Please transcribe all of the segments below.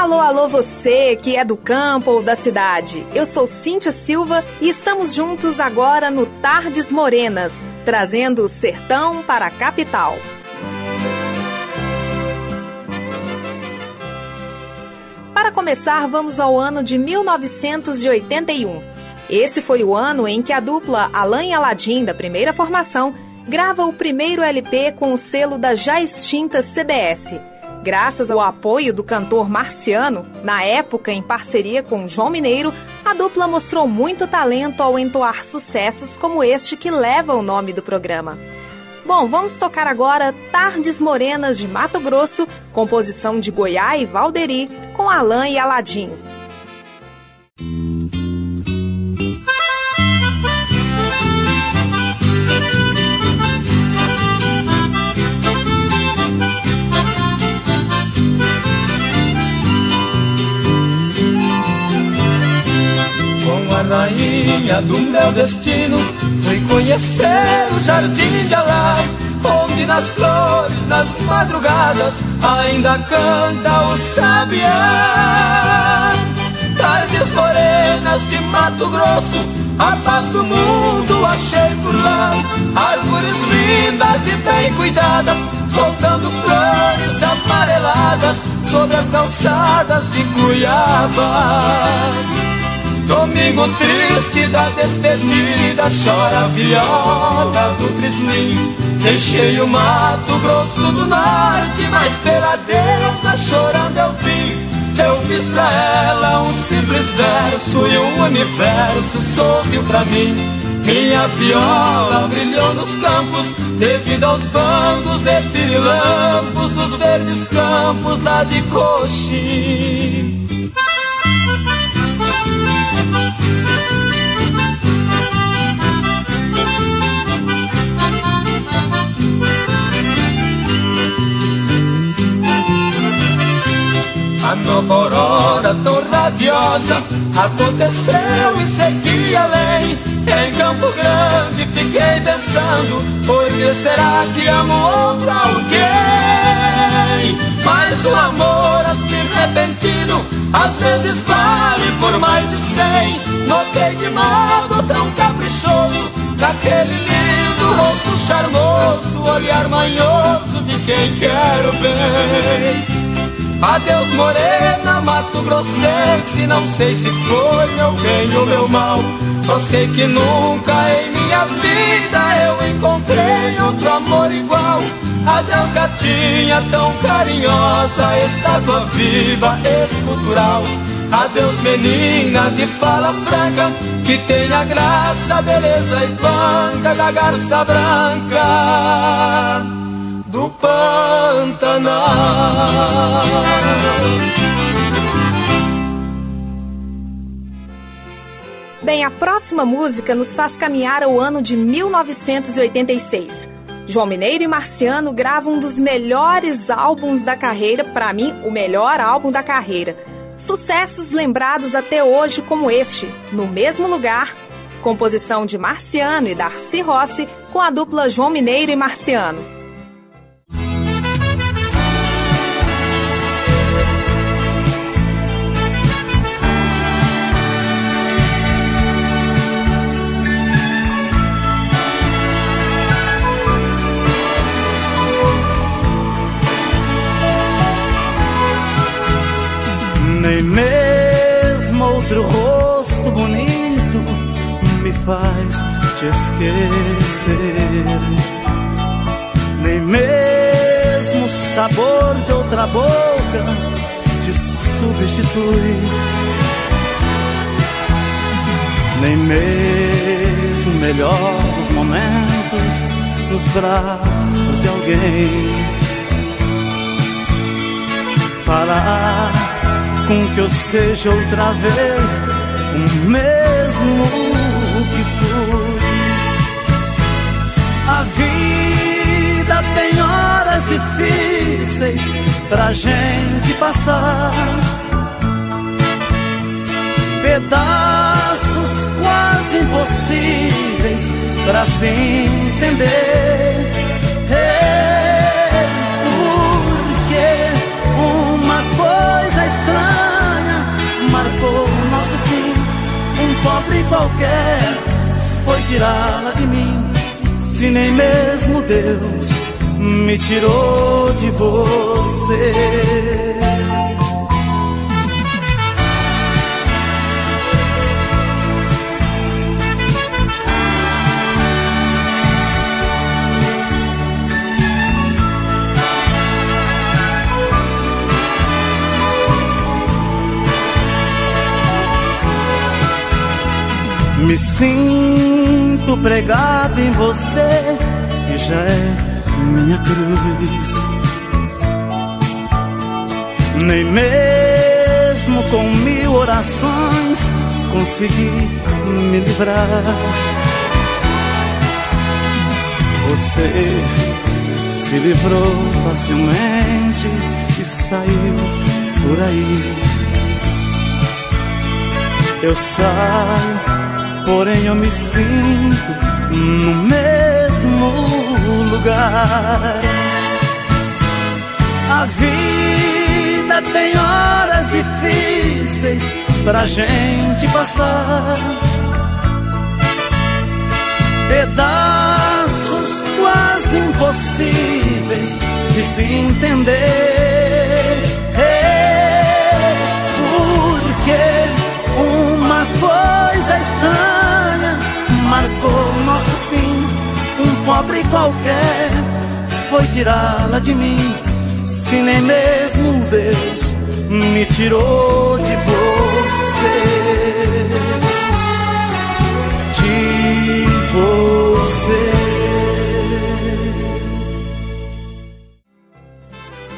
Alô, alô, você que é do campo ou da cidade. Eu sou Cíntia Silva e estamos juntos agora no Tardes Morenas, trazendo o sertão para a capital. Para começar, vamos ao ano de 1981. Esse foi o ano em que a dupla Alan e Aladim, da primeira formação, grava o primeiro LP com o selo da já extinta CBS. Graças ao apoio do cantor Marciano, na época em parceria com João Mineiro, a dupla mostrou muito talento ao entoar sucessos como este que leva o nome do programa. Bom, vamos tocar agora Tardes Morenas de Mato Grosso, composição de Goiás e Valderi, com Alain e Aladim. Rainha do meu destino. Fui conhecer o jardim de Alá Onde nas flores, nas madrugadas Ainda canta o sabiá. Tardes morenas de Mato Grosso A paz do mundo achei por lá. Árvores lindas e bem cuidadas Soltando flores amareladas Sobre as calçadas de Cuiabá Domingo triste da despedida Chora a viola do Crislim Deixei o Mato Grosso do Norte Mas pela deusa chorando eu vi Eu fiz pra ela um simples verso E o universo sorriu pra mim. Minha viola brilhou nos campos Devido aos bandos de pirilampos Dos verdes campos lá de Coxim nova aurora tão radiosa Aconteceu e segui além. Em Campo Grande fiquei pensando Por que será que amo outro alguém? Mas o amor assim repentino Às vezes vale por mais de cem. Notei de modo tão caprichoso Daquele lindo rosto charmoso Olhar manhoso de quem quero bem Adeus morena, Mato Grossense Não sei se foi meu bem ou meu mal. Só sei que nunca em minha vida Eu encontrei outro amor igual. Adeus gatinha tão carinhosa Estátua viva, escultural. Adeus menina de fala franca Que tem a graça, beleza e banca Da garça branca do Pantanal. Bem, a próxima música nos faz caminhar ao ano de 1986. João Mineiro e Marciano gravam um dos melhores álbuns da carreira, para mim, o melhor álbum da carreira. Sucessos lembrados até hoje como este, No Mesmo Lugar, composição de Marciano e Darcy Rossi, com a dupla João Mineiro e Marciano. Nem mesmo outro rosto bonito me faz te esquecer. Nem mesmo o sabor de outra boca te substitui. Nem mesmo o melhor dos momentos nos braços de alguém. Falar com que eu seja outra vez o mesmo que fui. A vida tem horas difíceis pra gente passar. Pedaços quase impossíveis pra se entender. pobre qualquer foi tirá-la de mim, se nem mesmo Deus me tirou de você. Me sinto pregado em você e já é minha cruz. Nem mesmo com mil orações consegui me livrar. Você se livrou facilmente e saiu por aí. Eu saio porém eu me sinto no mesmo lugar. A vida tem horas difíceis pra gente passar. Pedaços quase impossíveis de se entender. Marcou nosso fim. Um pobre qualquer foi tirá-la de mim. Se nem mesmo Deus me tirou de você. De você.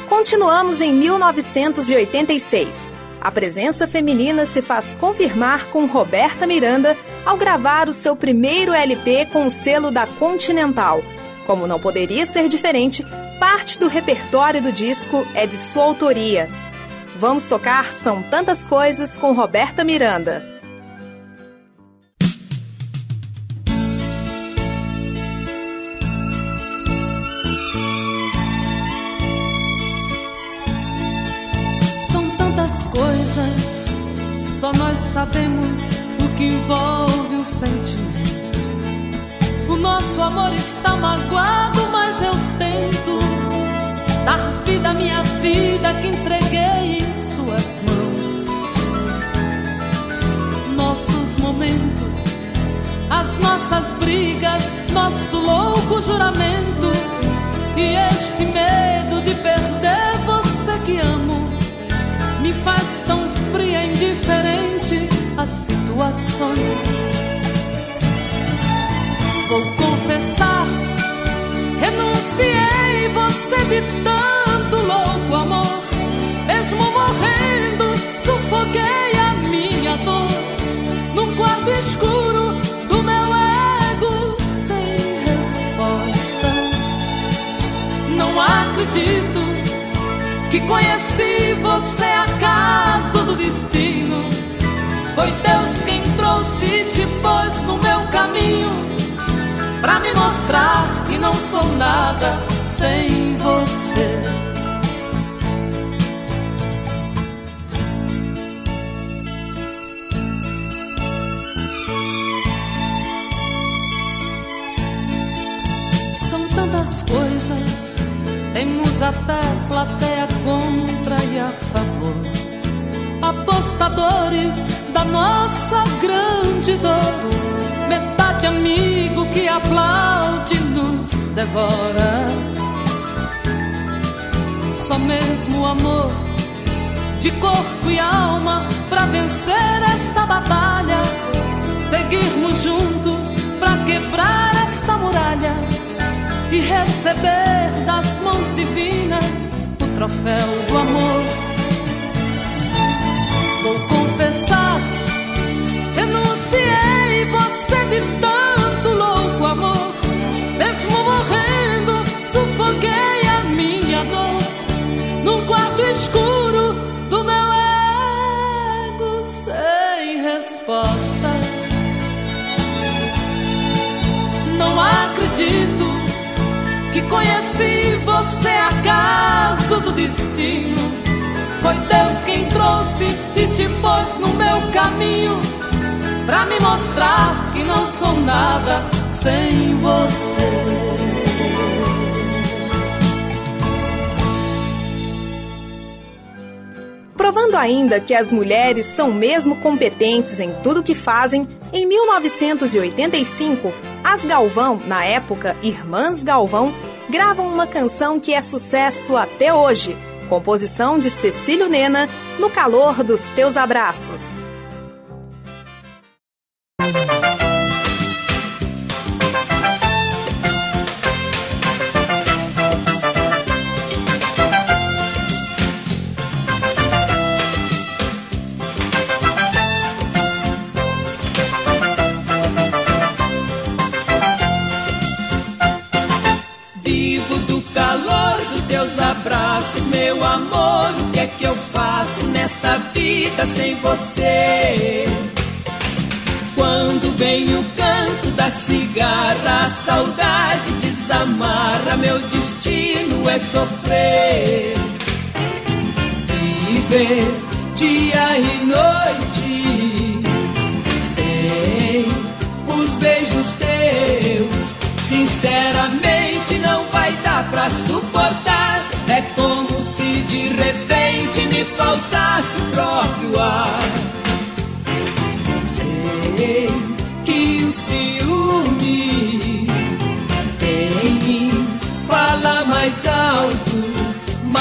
Continuamos em 1986. A presença feminina se faz confirmar com Roberta Miranda ao gravar o seu primeiro LP com o selo da Continental. Como não poderia ser diferente, parte do repertório do disco é de sua autoria. Vamos tocar São Tantas Coisas com Roberta Miranda. São tantas coisas, só nós sabemos que envolve o sentimento. O nosso amor está magoado, mas eu tento dar vida à minha vida que entreguei em suas mãos. Nossos momentos, as nossas brigas, nosso louco juramento e este medo de perder você que amo me faz tão fria indiferente assim situações. Vou confessar, renunciei você de tanto foi Deus quem trouxe e te pôs no meu caminho Pra me mostrar que não sou nada sem você. São tantas coisas Temos até plateia contra e a favor. Apostadores da nossa grande dor. Metade amigo que aplaude nos devora. Só mesmo amor de corpo e alma para vencer esta batalha. Seguirmos juntos para quebrar esta muralha e receber das mãos divinas o troféu do amor Vou de tanto louco amor. Mesmo morrendo, sufoquei a minha dor num quarto escuro do meu ego sem respostas. Não acredito que conheci você acaso do destino foi Deus quem trouxe e te pôs no meu caminho Pra me mostrar que não sou nada sem você. Provando ainda que as mulheres são mesmo competentes em tudo que fazem, em 1985, as Galvão, na época Irmãs Galvão, gravam uma canção que é sucesso até hoje, composição de Cecílio Nena, No Calor dos Teus Abraços.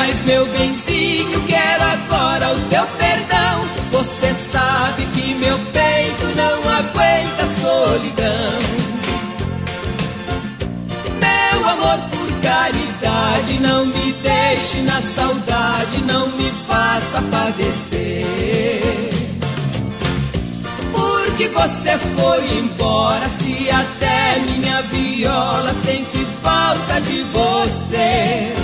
Mas meu benzinho quero agora o teu perdão. Você sabe que meu peito não aguenta solidão. Meu amor por caridade, não me deixe na saudade, não me faça padecer. Porque você foi embora, se até minha viola sente falta de você.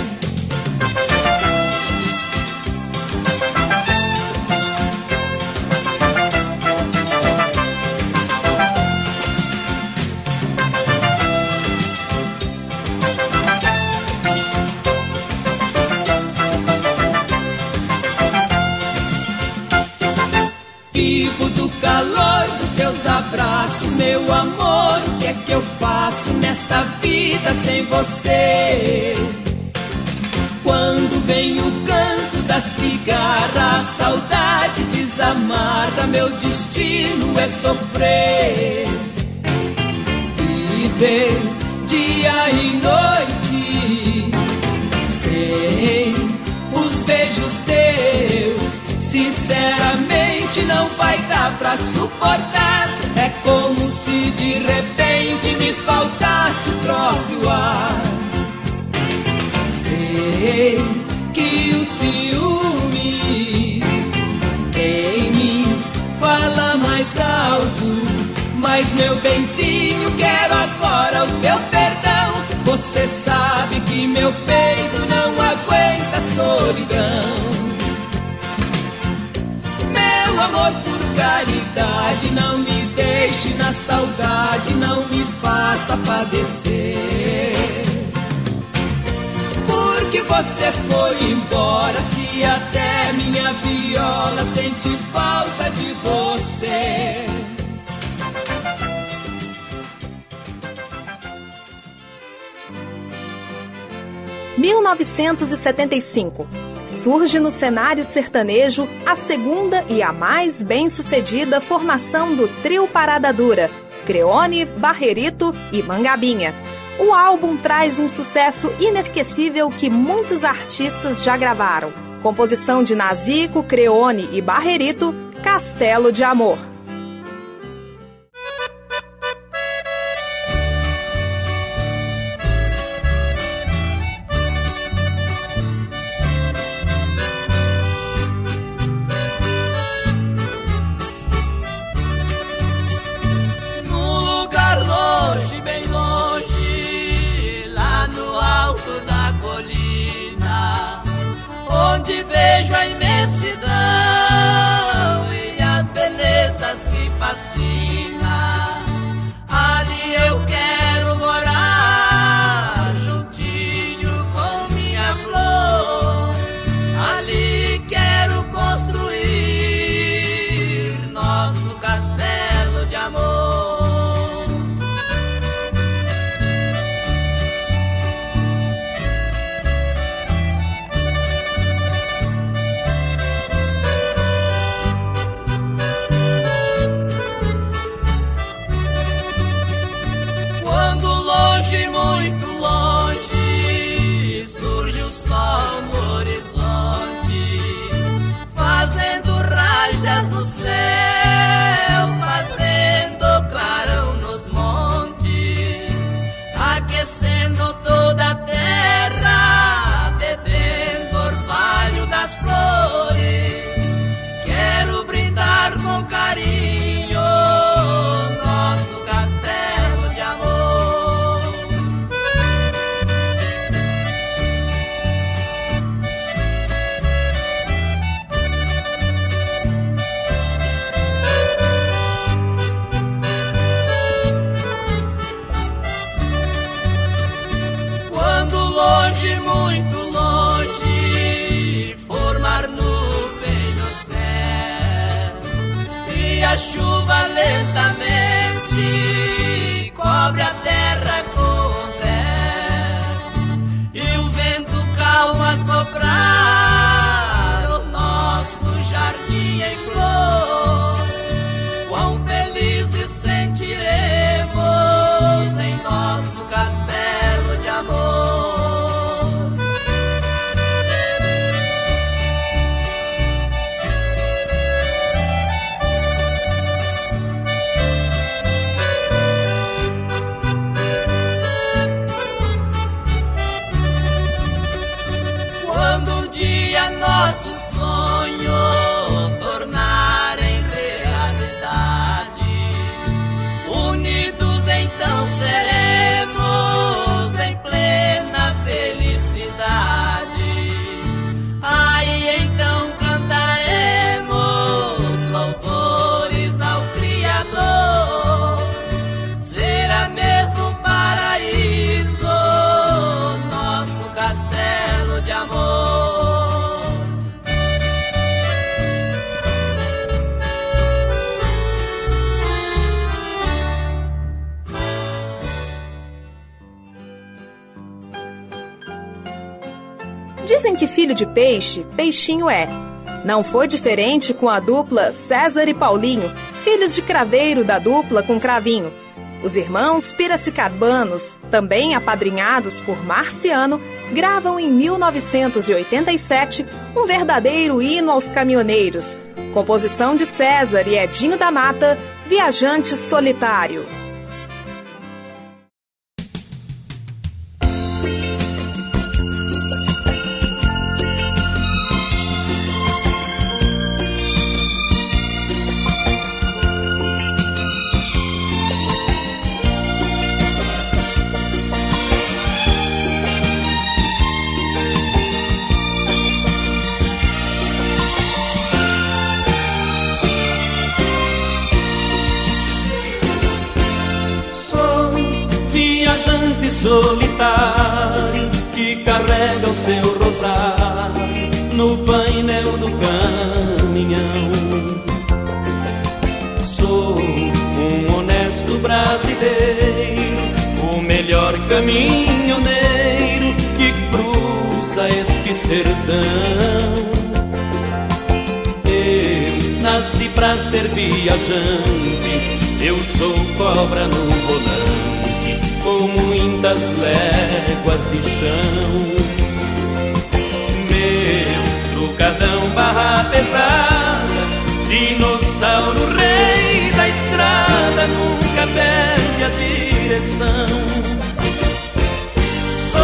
Teus abraços, meu amor. O que é que eu faço nesta vida sem você? Quando vem o canto da cigarra, a saudade desamarra, meu destino é sofrer. Viver dia e noite sem os beijos teus, sinceramente não vai dar pra suportar. Repente me faltasse o próprio ar. Sei que o ciúme em mim fala mais alto, mas meu benzinho quero agora o teu perdão. Você sabe que meu peito não aguenta solidão. Meu amor por caridade, não me deixe na saudade, não me faça padecer. Porque você foi embora, se até minha viola sente falta de você. 1975. Surge no cenário sertanejo a segunda e a mais bem-sucedida formação do trio Parada Dura, Creone, Barrerito e Mangabinha. O álbum traz um sucesso inesquecível que muitos artistas já gravaram. Composição de Nazico, Creone e Barrerito, Castelo de Amor. palabra que filho de peixe, peixinho é. Não foi diferente com a dupla César e Paulinho, filhos de craveiro da dupla com cravinho. Os irmãos Piracicabanos, também apadrinhados por Marciano, gravam em 1987 um verdadeiro hino aos caminhoneiros. Composição de César e Edinho da Mata, Viajante Solitário. No painel do caminhão. Sou um honesto brasileiro, o melhor caminhoneiro que cruza este sertão. Eu nasci pra ser viajante, eu sou cobra no volante, com muitas léguas de chão. Trucadão barra pesada, dinossauro rei da estrada, nunca perde a direção. Sou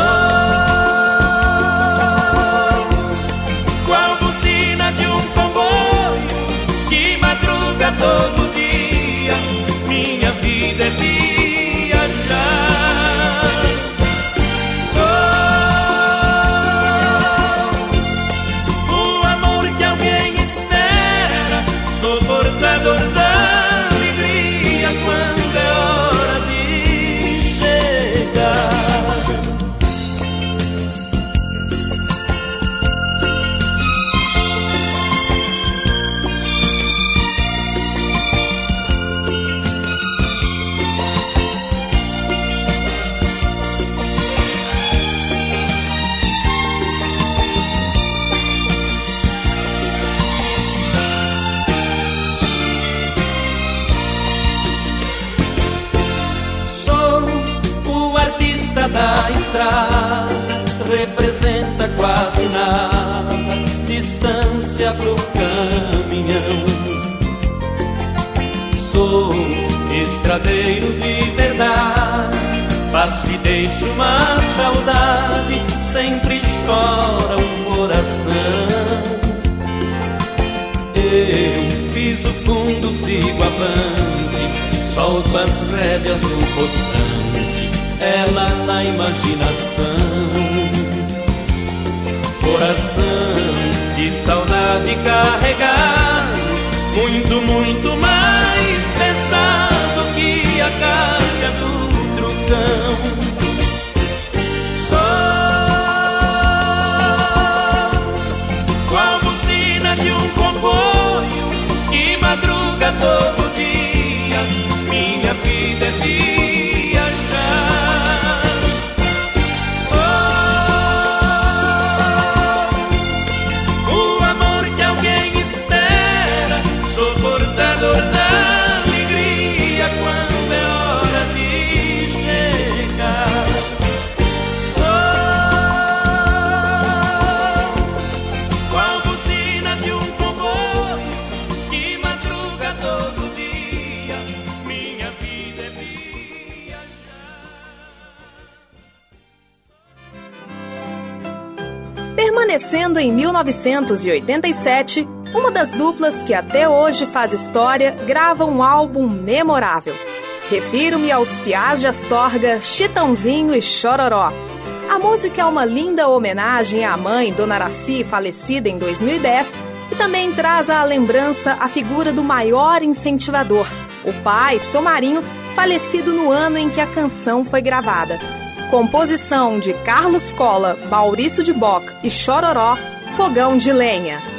qual buzina de um comboio que madruga todo dia. Minha vida é 1987, uma das duplas que até hoje faz história grava um álbum memorável. Refiro-me aos Piás de Astorga, Chitãozinho e Chororó. A música é uma linda homenagem à mãe, Dona Araci, falecida em 2010, e também traz à lembrança a figura do maior incentivador, o pai, seu Marinho, falecido no ano em que a canção foi gravada. Composição de Carlos Cola, Maurício de Bock e Chororó, Fogão de Lenha.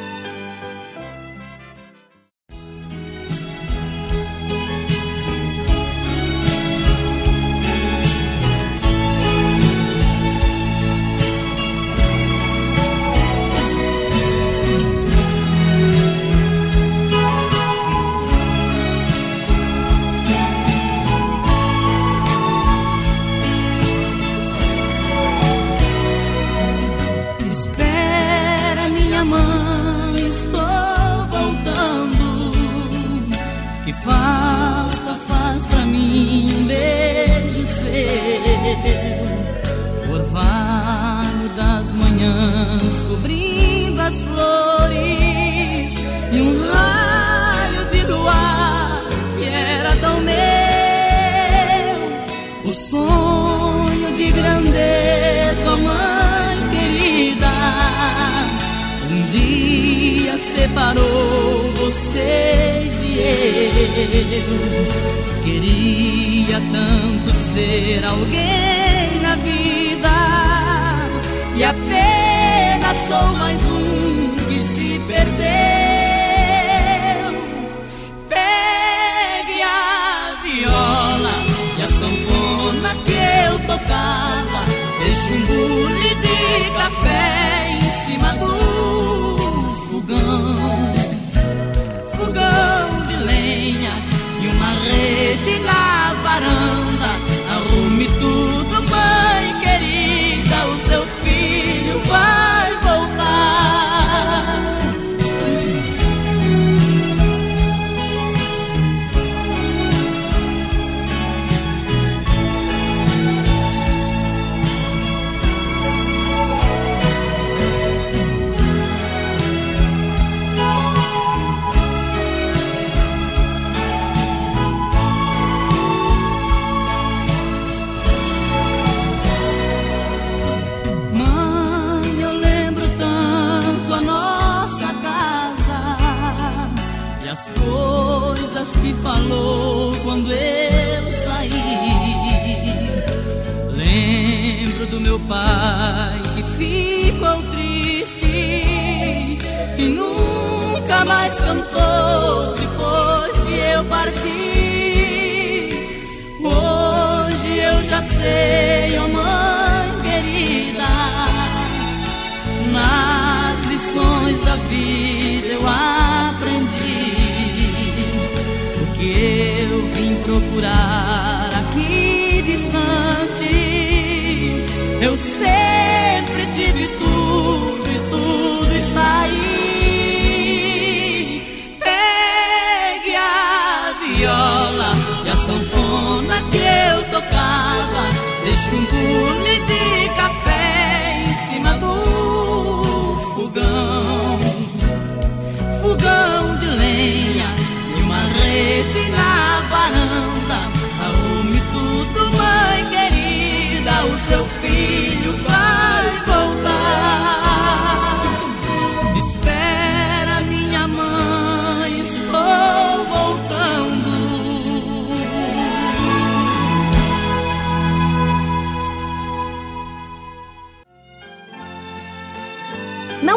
separou vocês e eu. Queria tanto ser alguém na vida e apenas sou mais um que se perdeu. fogão de lenha e uma rede na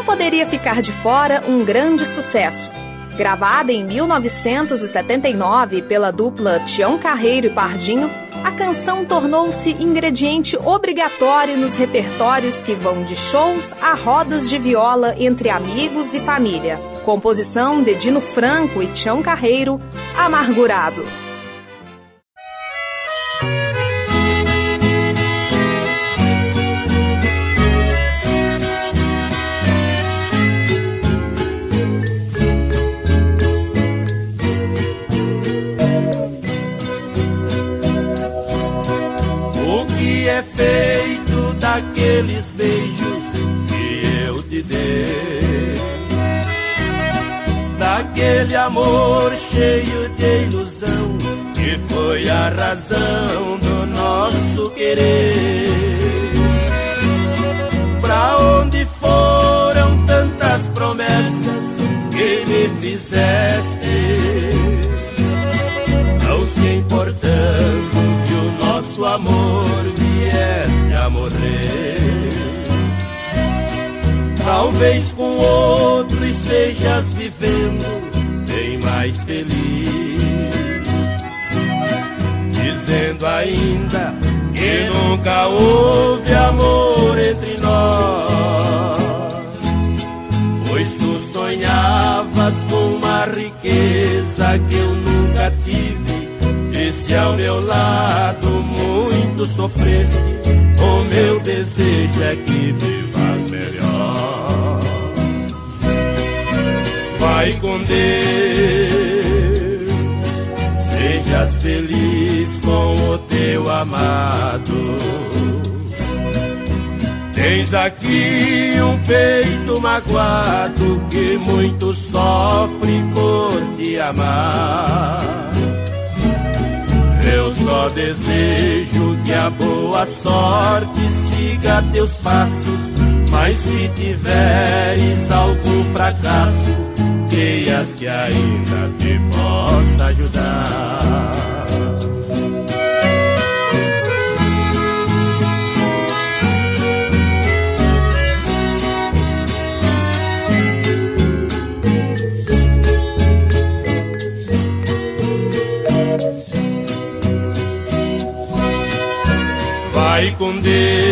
poderia ficar de fora um grande sucesso. Gravada em 1979 pela dupla Tião Carreiro e Pardinho, a canção tornou-se ingrediente obrigatório nos repertórios que vão de shows a rodas de viola entre amigos e família. Composição de Dino Franco e Tião Carreiro, Amargurado. Beijos que eu te dei. Daquele amor cheio de ilusão, que foi a razão do nosso querer. Pra onde foram tantas promessas que me fizeste? Não se importando que o nosso amor viesse a morrer. Talvez com outro estejas vivendo bem mais feliz. Dizendo ainda que nunca houve amor entre nós. Pois tu sonhavas com uma riqueza que eu nunca tive. E se ao meu lado muito sofreste, o meu desejo é que vivas melhor. Vai com Deus, sejas feliz com o teu amado. Tens aqui um peito magoado que muito sofre por te amar. Eu só desejo que a boa sorte siga teus passos, mas se tiveres algum fracasso, creias que ainda te possa ajudar. Vai com Deus,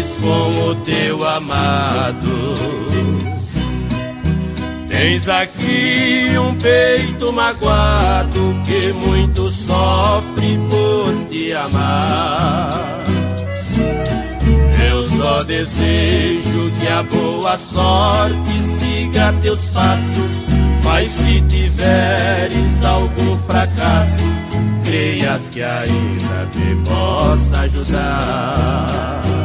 feliz com o teu amado. Tens aqui um peito magoado que muito sofre por te amar. Eu só desejo que a boa sorte siga teus passos, mas se tiveres algum fracasso, creias que ainda te possa ajudar.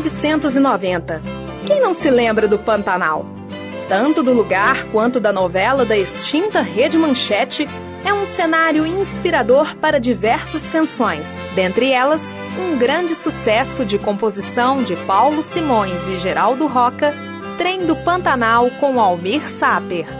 (1990) Quem não se lembra do Pantanal? Tanto do lugar quanto da novela da extinta Rede Manchete é um cenário inspirador para diversas canções, dentre elas, um grande sucesso de composição de Paulo Simões e Geraldo Roca, Trem do Pantanal com Almir Sater.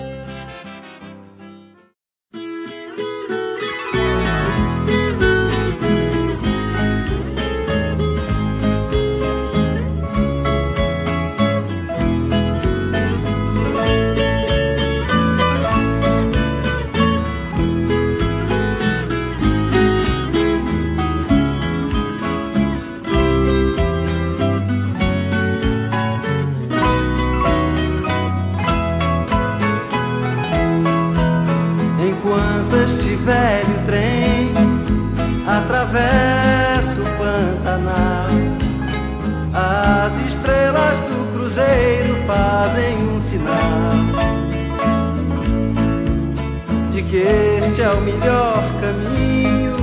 Que este é o melhor caminho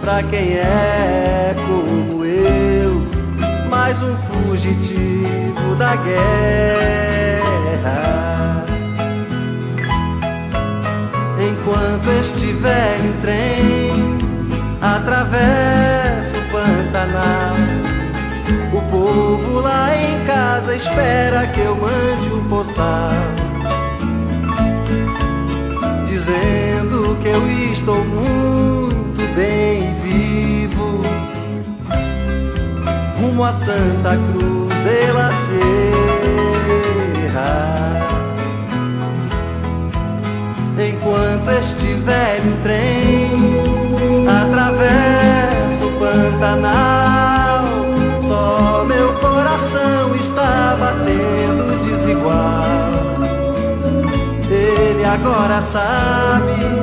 para quem é como eu, mais um fugitivo da guerra. Enquanto este velho trem atravessa o Pantanal, o povo lá em casa espera que eu mande um postal dizendo que eu estou muito bem vivo rumo a Santa Cruz de la Sierra. Enquanto este velho trem atravessa o Pantanal, agora sabe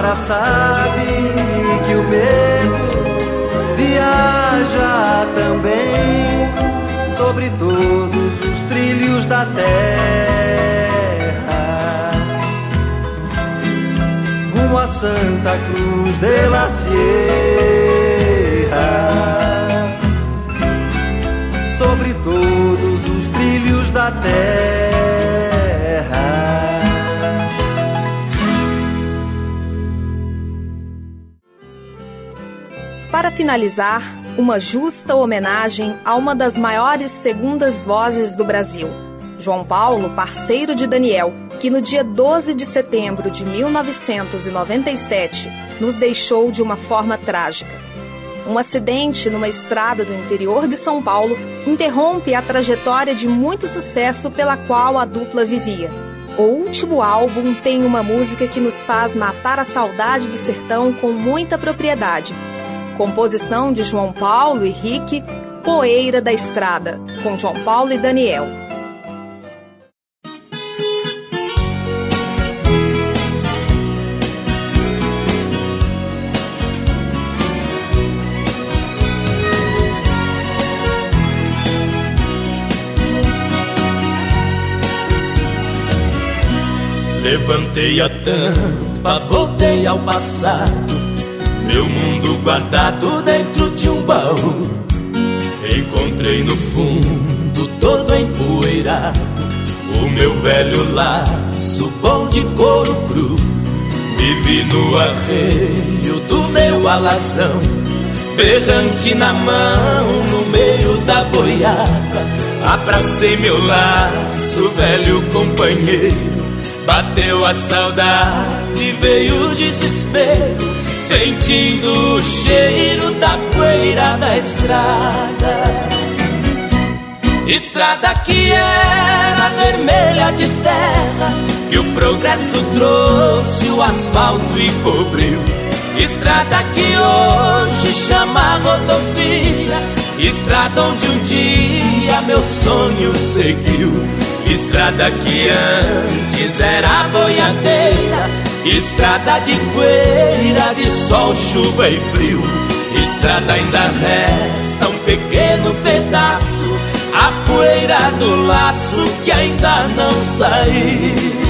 agora sabe que o medo viaja também sobre todos os trilhos da terra. Rumo a Santa Cruz de la finalizar, uma justa homenagem a uma das maiores segundas vozes do Brasil, João Paulo, parceiro de Daniel, que no dia 12 de setembro de 1997 nos deixou de uma forma trágica. Um acidente numa estrada do interior de São Paulo interrompe a trajetória de muito sucesso pela qual a dupla vivia. O último álbum tem uma música que nos faz matar a saudade do sertão com muita propriedade Composição de João Paulo e Rick, Poeira da Estrada, com João Paulo e Daniel. Levantei a tampa, voltei ao passado meu mundo guardado dentro de um baú. Encontrei no fundo todo empoeirado O meu velho laço bom de couro cru. Vivi no arreio do meu alazão Berrante na mão no meio da boiada. Abracei meu laço, velho companheiro Bateu a saudade, veio o desespero sentindo o cheiro da poeira da estrada. Estrada que era vermelha de terra, que o progresso trouxe o asfalto e cobriu. Estrada que hoje chama rodovia, estrada onde um dia meu sonho seguiu. Estrada que antes era boiadeira Estrada de poeira, de sol, chuva e frio. Estrada ainda resta um pequeno pedaço, a poeira do laço que ainda não saiu.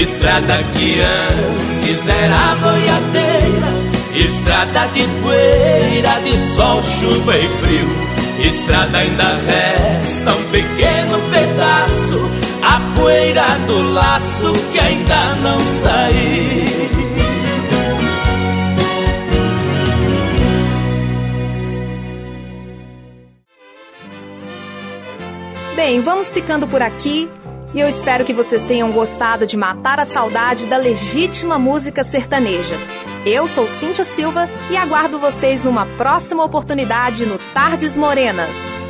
Estrada que antes era boiadeira Estrada de poeira, de sol, chuva e frio Estrada ainda resta um pequeno pedaço A poeira do laço que ainda não saiu Bem, vamos ficando por aqui. E eu espero que vocês tenham gostado de matar a saudade da legítima música sertaneja. Eu sou Cíntia Silva e aguardo vocês numa próxima oportunidade no Tardes Morenas.